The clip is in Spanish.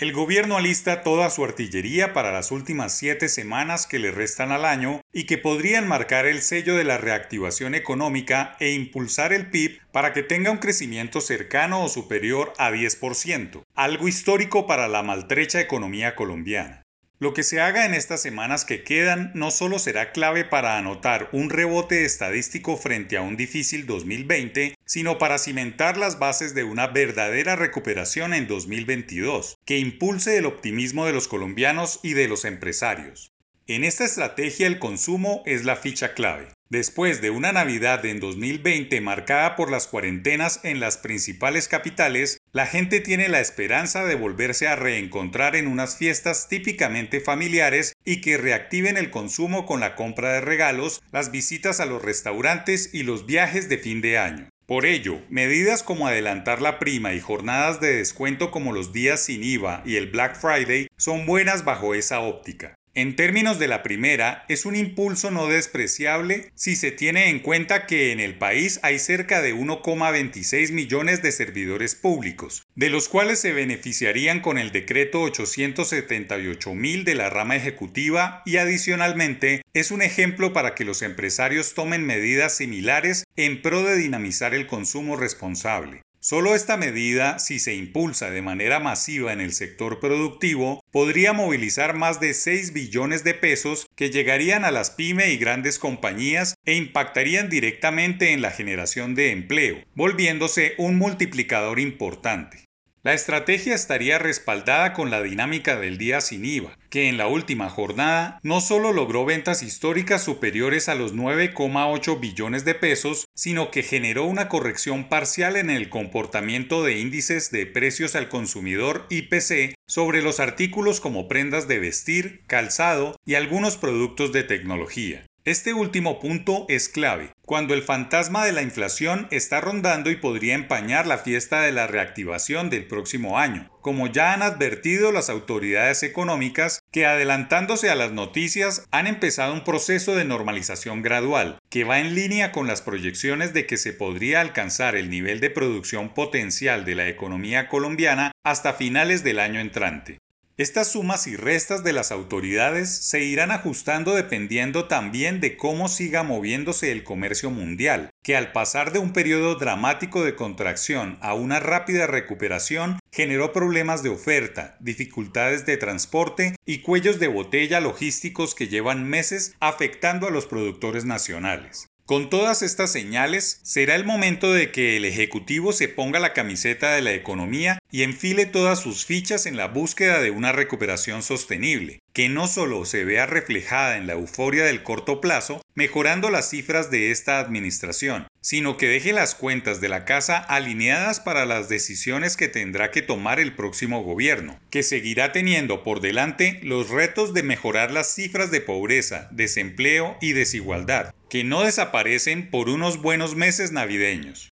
El gobierno alista toda su artillería para las últimas siete semanas que le restan al año y que podrían marcar el sello de la reactivación económica e impulsar el PIB para que tenga un crecimiento cercano o superior a 10%, algo histórico para la maltrecha economía colombiana. Lo que se haga en estas semanas que quedan no solo será clave para anotar un rebote estadístico frente a un difícil 2020, sino para cimentar las bases de una verdadera recuperación en 2022, que impulse el optimismo de los colombianos y de los empresarios. En esta estrategia el consumo es la ficha clave. Después de una Navidad en 2020 marcada por las cuarentenas en las principales capitales, la gente tiene la esperanza de volverse a reencontrar en unas fiestas típicamente familiares y que reactiven el consumo con la compra de regalos, las visitas a los restaurantes y los viajes de fin de año. Por ello, medidas como adelantar la prima y jornadas de descuento como los días sin IVA y el Black Friday son buenas bajo esa óptica. En términos de la primera, es un impulso no despreciable si se tiene en cuenta que en el país hay cerca de 1,26 millones de servidores públicos, de los cuales se beneficiarían con el decreto 878 mil de la rama ejecutiva y adicionalmente es un ejemplo para que los empresarios tomen medidas similares en pro de dinamizar el consumo responsable. Solo esta medida, si se impulsa de manera masiva en el sector productivo, podría movilizar más de 6 billones de pesos que llegarían a las pyme y grandes compañías e impactarían directamente en la generación de empleo, volviéndose un multiplicador importante. La estrategia estaría respaldada con la dinámica del día sin IVA, que en la última jornada no solo logró ventas históricas superiores a los 9,8 billones de pesos, sino que generó una corrección parcial en el comportamiento de índices de precios al consumidor IPC sobre los artículos como prendas de vestir, calzado y algunos productos de tecnología. Este último punto es clave, cuando el fantasma de la inflación está rondando y podría empañar la fiesta de la reactivación del próximo año, como ya han advertido las autoridades económicas que adelantándose a las noticias han empezado un proceso de normalización gradual, que va en línea con las proyecciones de que se podría alcanzar el nivel de producción potencial de la economía colombiana hasta finales del año entrante. Estas sumas y restas de las autoridades se irán ajustando dependiendo también de cómo siga moviéndose el comercio mundial, que al pasar de un periodo dramático de contracción a una rápida recuperación generó problemas de oferta, dificultades de transporte y cuellos de botella logísticos que llevan meses afectando a los productores nacionales. Con todas estas señales, será el momento de que el Ejecutivo se ponga la camiseta de la economía y enfile todas sus fichas en la búsqueda de una recuperación sostenible, que no solo se vea reflejada en la euforia del corto plazo, mejorando las cifras de esta administración, sino que deje las cuentas de la casa alineadas para las decisiones que tendrá que tomar el próximo gobierno, que seguirá teniendo por delante los retos de mejorar las cifras de pobreza, desempleo y desigualdad, que no desaparecen por unos buenos meses navideños.